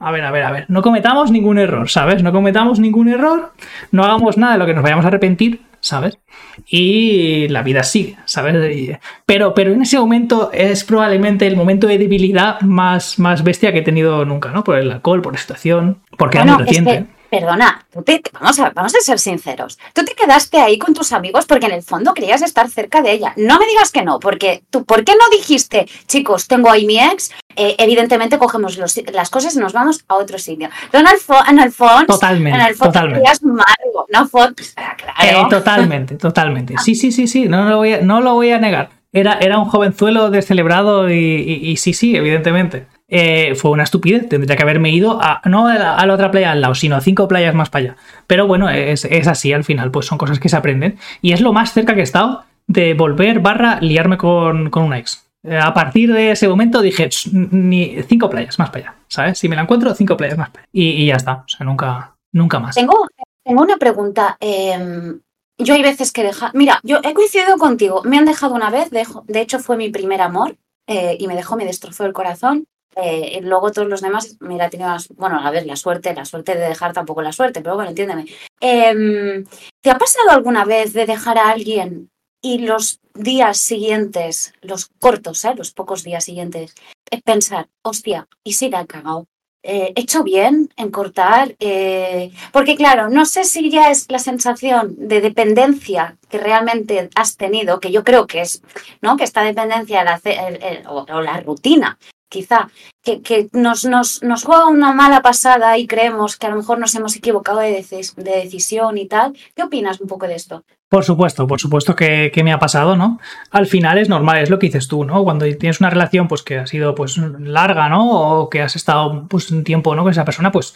a ver, a ver, a ver, no cometamos ningún error, ¿sabes? No cometamos ningún error, no hagamos nada de lo que nos vayamos a arrepentir, ¿sabes? Y la vida sigue, ¿sabes? Pero, pero en ese momento es probablemente el momento de debilidad más, más bestia que he tenido nunca, ¿no? Por el alcohol, por la situación, porque era muy reciente perdona, vamos, a, vamos a ser sinceros. Tú te quedaste ahí con tus amigos porque en el fondo querías estar cerca de ella. No me digas que no, porque tú, ¿por qué no dijiste, chicos, tengo ahí mi ex? Eh, evidentemente cogemos las cosas y nos vamos a otro sitio. en el fondo, totalmente, en el fondo totalmente. una foto, eh, totalmente, totalmente. Sí, sí, sí, sí, no lo voy a, no lo voy a negar. Era, era un jovenzuelo descelebrado y, y sí, sí, evidentemente. Eh, fue una estupidez. Tendría que haberme ido a, no a la, otra playa al lado, sino a cinco playas más para allá. Pero bueno, es, así al final, pues son cosas que se aprenden. Y es lo más cerca que he estado de volver barra liarme con, con una ex. Eh, a partir de ese momento dije, ni cinco playas más para allá, ¿sabes? Si me la encuentro, cinco playas más para allá. Y, ya está, o sea, nunca, nunca más. Tengo, tengo una pregunta. Em, yo hay veces que deja. Mira, yo he coincidido contigo. Me han dejado una vez, de, de hecho fue mi primer amor eh, y me dejó, me destrozó el corazón. Eh, luego todos los demás, mira, he tenido, bueno, a ver, la suerte, la suerte de dejar tampoco la suerte, pero bueno, entiéndeme. Em, ¿Te ha pasado alguna vez de dejar a alguien y los días siguientes, los cortos, ¿eh? los pocos días siguientes, pensar, hostia, ¿y si la he cagado? Eh, ¿He hecho bien en cortar? porque claro, no sé si ya es la sensación de dependencia que realmente has tenido, que yo creo que es, ¿no? Que esta dependencia o la rutina quizá, que, nos, nos, nos, juega una mala pasada y creemos que a lo mejor nos hemos equivocado de, de decisión y tal. ¿Qué opinas un poco de esto? Por supuesto, por supuesto que, me ha pasado, ¿no? Al final es normal, es lo que dices tú, ¿no? Cuando tienes una relación pues que ha sido pues larga, ¿no? O que has estado pues un tiempo, ¿no? Con esa persona, pues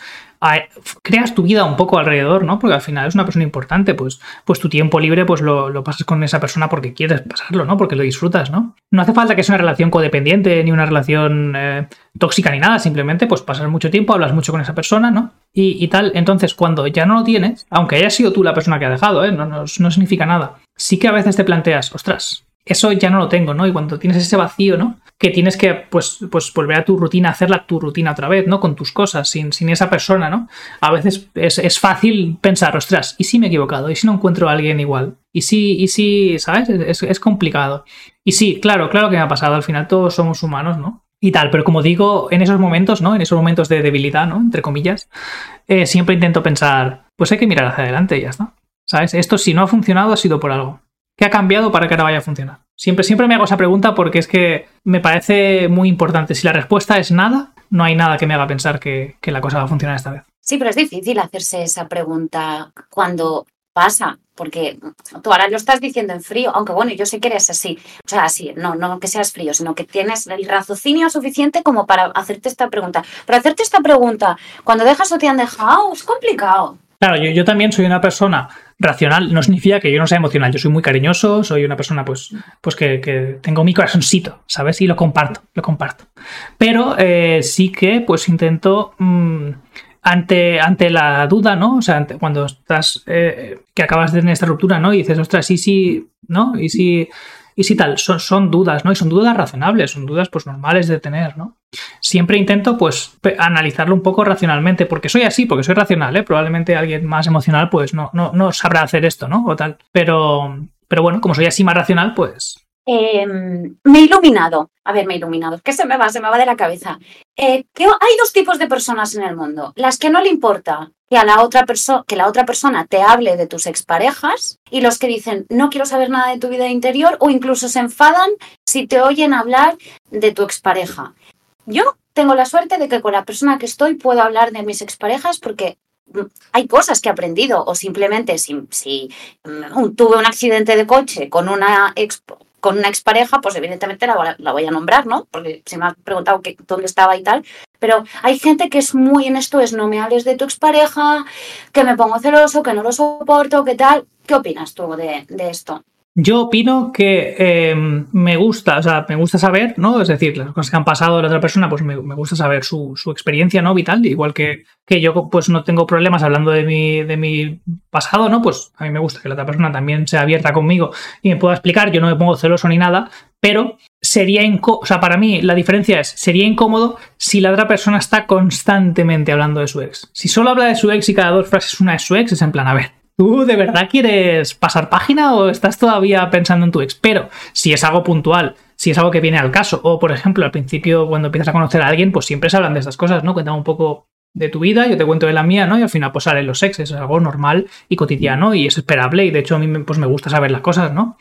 creas tu vida un poco alrededor, ¿no? Porque al final es una persona importante, pues, pues tu tiempo libre pues lo, lo pasas con esa persona porque quieres pasarlo, ¿no? Porque lo disfrutas, ¿no? No hace falta que sea una relación codependiente ni una relación eh, tóxica ni nada, simplemente pues pasas mucho tiempo, hablas mucho con esa persona, ¿no? Y, tal, entonces cuando ya no lo tienes, aunque haya sido tú la persona que ha dejado, ¿eh? no, no, no significa nada, sí que a veces te planteas, ostras, eso ya no lo tengo, ¿no? Y cuando tienes ese vacío, ¿no? Que tienes que, pues, pues volver a tu rutina, hacerla tu rutina otra vez, ¿no? Con tus cosas, sin, sin esa persona, ¿no? A veces es, fácil pensar, ostras, ¿y si me he equivocado? ¿Y si no encuentro a alguien igual? ¿Y si, y si ¿sabes? Es, complicado. Y sí, claro, claro que me ha pasado. Al final todos somos humanos, ¿no? y tal. Pero como digo, en esos momentos, ¿no? En esos momentos de debilidad, ¿no? Entre comillas, eh, siempre intento pensar, pues hay que mirar hacia adelante y ya está. ¿Sabes? Esto si no ha funcionado ha sido por algo. ¿Qué ha cambiado para que ahora vaya a funcionar? Siempre, siempre me hago esa pregunta porque es que me parece muy importante. Si la respuesta es nada, no hay nada que me haga pensar que, que la cosa va a funcionar esta vez. Sí, pero es difícil hacerse esa pregunta cuando pasa, porque tú ahora lo estás diciendo en frío, aunque bueno, yo sé que eres así, o sea, así, no, no que seas frío, sino que tienes el raciocinio suficiente como para hacerte esta pregunta. Pero hacerte esta pregunta cuando dejas o te han dejado es complicado. Claro, yo, yo también soy una persona racional, no significa que yo no sea emocional, yo soy muy cariñoso, soy una persona pues, pues que, tengo mi corazoncito, ¿sabes? Y lo comparto, lo comparto. Pero eh, sí que pues intento... Mm, ante, ante la duda, ¿no? O sea, cuando estás, eh, que acabas de tener esta ruptura, ¿no? Y dices, ostras, y si, ¿no? Y si, y si tal, son, son dudas, ¿no? Y son dudas razonables, son dudas, pues, normales de tener, ¿no? Siempre intento, pues, analizarlo un poco racionalmente, porque soy así, porque soy racional, ¿eh? Probablemente alguien más emocional, pues, no, no, no sabrá hacer esto, ¿no? O tal. Pero, pero bueno, como soy así más racional, pues, Em, me he iluminado. A ver, me he iluminado. ¿Qué se me va? Se me va de la cabeza. Eh, que hay dos tipos de personas en el mundo. Las que no le importa que, a la otra que la otra persona te hable de tus exparejas y los que dicen no quiero saber nada de tu vida interior o incluso se enfadan si te oyen hablar de tu expareja. Yo tengo la suerte de que con la persona que estoy puedo hablar de mis exparejas porque mm, hay cosas que he aprendido o simplemente si, mm, tuve un accidente de coche con una ex, con una expareja, pues evidentemente la, voy a nombrar, ¿no? Porque se me ha preguntado dónde estaba y tal. Pero hay gente que es muy en esto, es no me hables de tu expareja, que me pongo celoso, que no lo soporto, ¿qué tal? ¿Qué opinas tú de, de esto? Yo opino que em, me gusta, o sea, me gusta saber, ¿no? Es decir, las cosas que han pasado de la otra persona, pues me, gusta saber su, su, experiencia, ¿no? Vital, igual que, que yo, pues no tengo problemas hablando de mi, de mi pasado, ¿no? Pues a mí me gusta que la otra persona también sea abierta conmigo y me pueda explicar, yo no me pongo celoso ni nada, pero sería incómodo, o sea, para mí la diferencia es, sería incómodo si la otra persona está constantemente hablando de su ex. Si solo habla de su ex y cada dos frases una es su ex, es en plan, a ver, ¿Tú de verdad quieres pasar página o estás todavía pensando en tu ex? Pero si es algo puntual, si es algo que viene al caso, o por ejemplo, al principio cuando empiezas a conocer a alguien, pues siempre se hablan de estas cosas, ¿no? Cuéntame un poco de tu vida, yo te cuento de la mía, ¿no? Y al final pues salen los exes, es algo normal y cotidiano y es esperable y de hecho a mí pues me gusta saber las cosas, ¿no?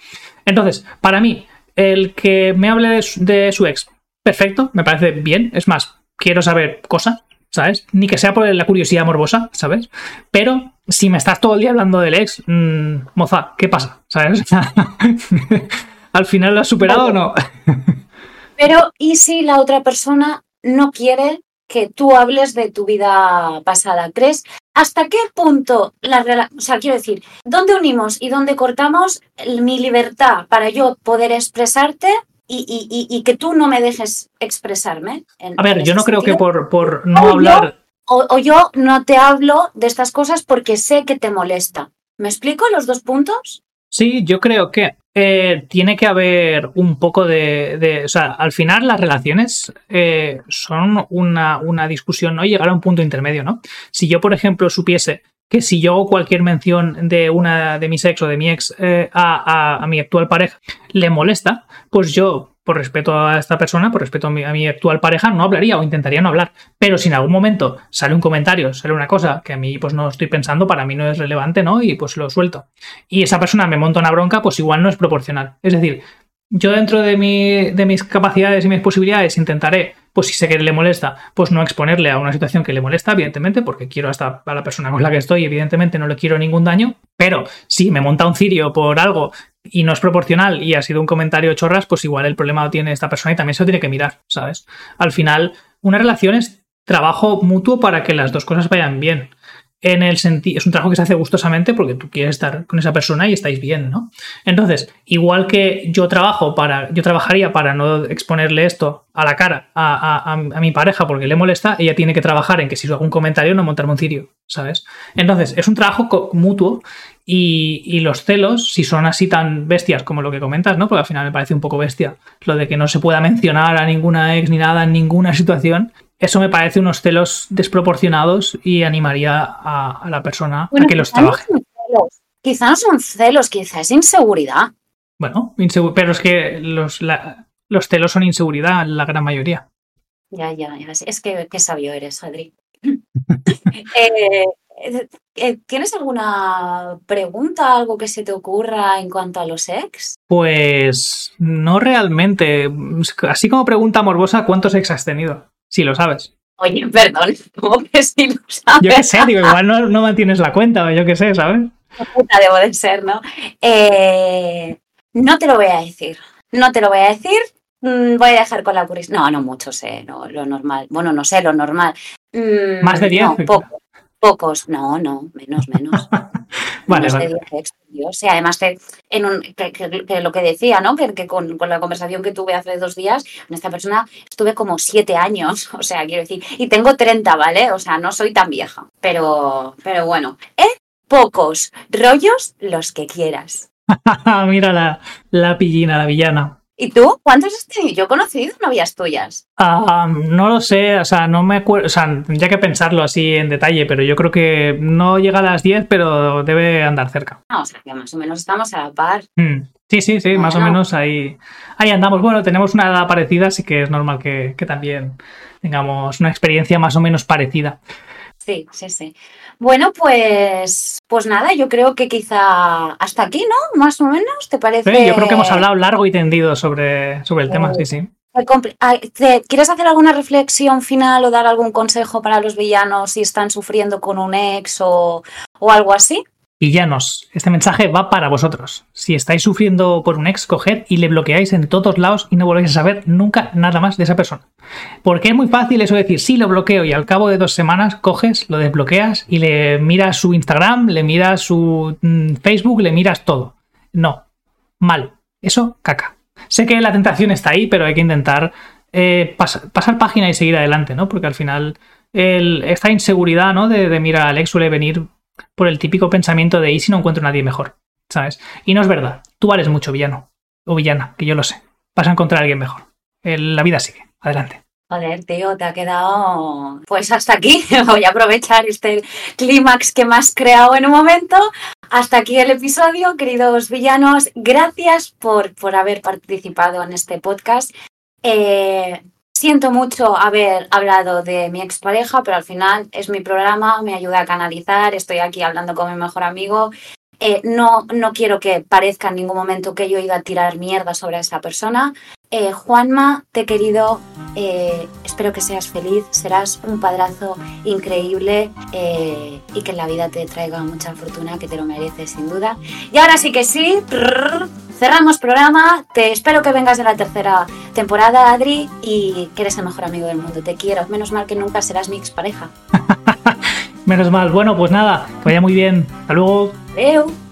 Entonces, para mí, el que me hable de su ex, perfecto, me parece bien, es más, quiero saber cosas, ¿sabes? Ni que sea por la curiosidad morbosa, ¿sabes? Pero si me estás todo el día hablando del ex, mmm, moza, ¿qué pasa? ¿Sabes? ¿Al final lo has superado o no? Pero, ¿y si la otra persona no quiere que tú hables de tu vida pasada? ¿Crees? ¿Hasta qué punto la O sea, quiero decir, ¿dónde unimos y dónde cortamos mi libertad para yo poder expresarte y, que tú no me dejes expresarme. a ver, yo no creo que por, por no hablar... o, yo no te hablo de estas cosas porque sé que te molesta. ¿Me explico los dos puntos? Sí, yo creo que eh, tiene que haber un poco de, O sea, al final las relaciones eh, son una, una, discusión, ¿no? Llegar a un punto intermedio, ¿no? Si yo, por ejemplo, supiese que si yo hago cualquier mención de una de mis ex o de mi ex eh, a, mi actual pareja le molesta, pues yo, por respeto a esta persona, por respeto a mi, actual pareja, no hablaría o intentaría no hablar. Pero si en algún momento sale un comentario, sale una cosa que a mí pues no estoy pensando, para mí no es relevante, ¿no? Y pues lo suelto. Y esa persona me monta una bronca, pues igual no es proporcional. Es decir, yo dentro de, mi, de mis capacidades y mis posibilidades intentaré pues si sé que le molesta, pues no exponerle a una situación que le molesta, evidentemente, porque quiero hasta a la persona con la que estoy, evidentemente no le quiero ningún daño, pero si me monta un cirio por algo y no es proporcional y ha sido un comentario chorras, pues igual el problema lo tiene esta persona y también se lo tiene que mirar, ¿sabes? Al final, una relación es trabajo mutuo para que las dos cosas vayan bien en el sentido, es un trabajo que se hace gustosamente porque tú quieres estar con esa persona y estáis bien, ¿no? Entonces, igual que yo trabajo para, yo trabajaría para no exponerle esto a la cara a, mi pareja porque le molesta, ella tiene que trabajar en que si hago un comentario no montarme un cirio, ¿sabes? Entonces, es un trabajo mutuo y, y, los celos, si son así tan bestias como lo que comentas, ¿no? Porque al final me parece un poco bestia lo de que no se pueda mencionar a ninguna ex ni nada en ninguna situación, eso me parece unos celos desproporcionados y animaría a, la persona a que los trabaje. quizás no son celos, quizás es inseguridad. Bueno, pero es que los, los celos son inseguridad la gran mayoría. Ya, ya, ya. Es que qué sabio eres, Adri. Eh, ¿Tienes alguna pregunta, algo que se te ocurra en cuanto a los ex? Pues no realmente. Así como pregunta morbosa, ¿cuántos ex has tenido? Si lo sabes. Oye, perdón, ¿cómo que si lo sabes? Yo qué sé, digo, igual no, no mantienes la cuenta, o yo qué sé, ¿sabes? Puta debo de ser, ¿no? Eh, no te lo voy a decir. No te lo voy a decir. Mm, voy a dejar con la curiosidad. No, no mucho sé, no, lo normal. Bueno, no sé, lo normal. Mm, ¿Más de 10? No, pocos. No, no, menos, menos. Vale, no vale. es de 10 estudios. Y además, que, en un, que, que- que lo que decía, ¿no? Que, que con, con la conversación que tuve hace dos días, con esta persona estuve como siete años. O sea, quiero decir, y tengo 30, ¿vale? O sea, no soy tan vieja. Pero, pero bueno, ¿eh? Pocos rollos los que quieras. Mira la, la pillina, la villana. ¿Y tú? ¿Cuántos has tenido? Yo he conocido novias tuyas. Ah, no lo sé, o sea, no me acuerdo, o sea, tendría que pensarlo así en detalle, pero yo creo que no llega a las 10, pero debe andar cerca. Ah, o sea, que más o menos estamos a la par. Mm, Sí, sí, sí, más o Bueno. menos ahí, ahí andamos. Bueno, tenemos una edad parecida, así que es normal que, que también tengamos una experiencia más o menos parecida. Sí, sí, sí. Bueno, pues, pues nada, yo creo que quizá hasta aquí, ¿no? Más o menos, ¿te parece? Sí, yo creo que hemos hablado largo y tendido sobre, sobre el tema, sí, sí. ¿te- ¿Quieres hacer alguna reflexión final o dar algún consejo para los villanos si están sufriendo con un ex o, o algo así? Villanos, este mensaje va para vosotros. Si estáis sufriendo por un ex, coged y le bloqueáis en todos lados y no volvéis a saber nunca nada más de esa persona. Porque es muy fácil eso de decir, sí, lo bloqueo y al cabo de dos semanas coges, lo desbloqueas y le miras su Instagram, le miras su mm, Facebook, le miras todo. No, mal. Eso, caca. Sé que la tentación está ahí, pero hay que intentar eh, pas- pasar página y seguir adelante, ¿no? Porque al final el- esta inseguridad, ¿no? De, de mirar al ex suele venir por el típico pensamiento de ¿y si no encuentro a nadie mejor? ¿Sabes? Y no es verdad. Tú vales mucho, villano. O villana, que yo lo sé. Vas a encontrar a alguien mejor. El- la vida sigue. Adelante. Joder, tío, te ha quedado. Pues hasta aquí. Voy a aprovechar este clímax que me has creado en un momento. Hasta aquí el episodio, queridos villanos. Gracias por, por haber participado en este podcast. Eh, siento mucho haber hablado de mi expareja, pero al final es mi programa, me ayuda a canalizar. Estoy aquí hablando con mi mejor amigo. Eh, no, no quiero que parezca en ningún momento que yo iba a tirar mierda sobre esa persona. Eh, Juanma, te he querido, eh, espero que seas feliz, serás un padrazo increíble eh, y que la vida te traiga mucha fortuna, que te lo mereces sin duda. Y ahora sí que sí, cerramos programa, te espero que vengas de la tercera temporada, Adri, y que eres el mejor amigo del mundo, te quiero, menos mal que nunca serás mi expareja. Menos mal. Bueno, pues nada, que vaya muy bien. Hasta luego. Adeu.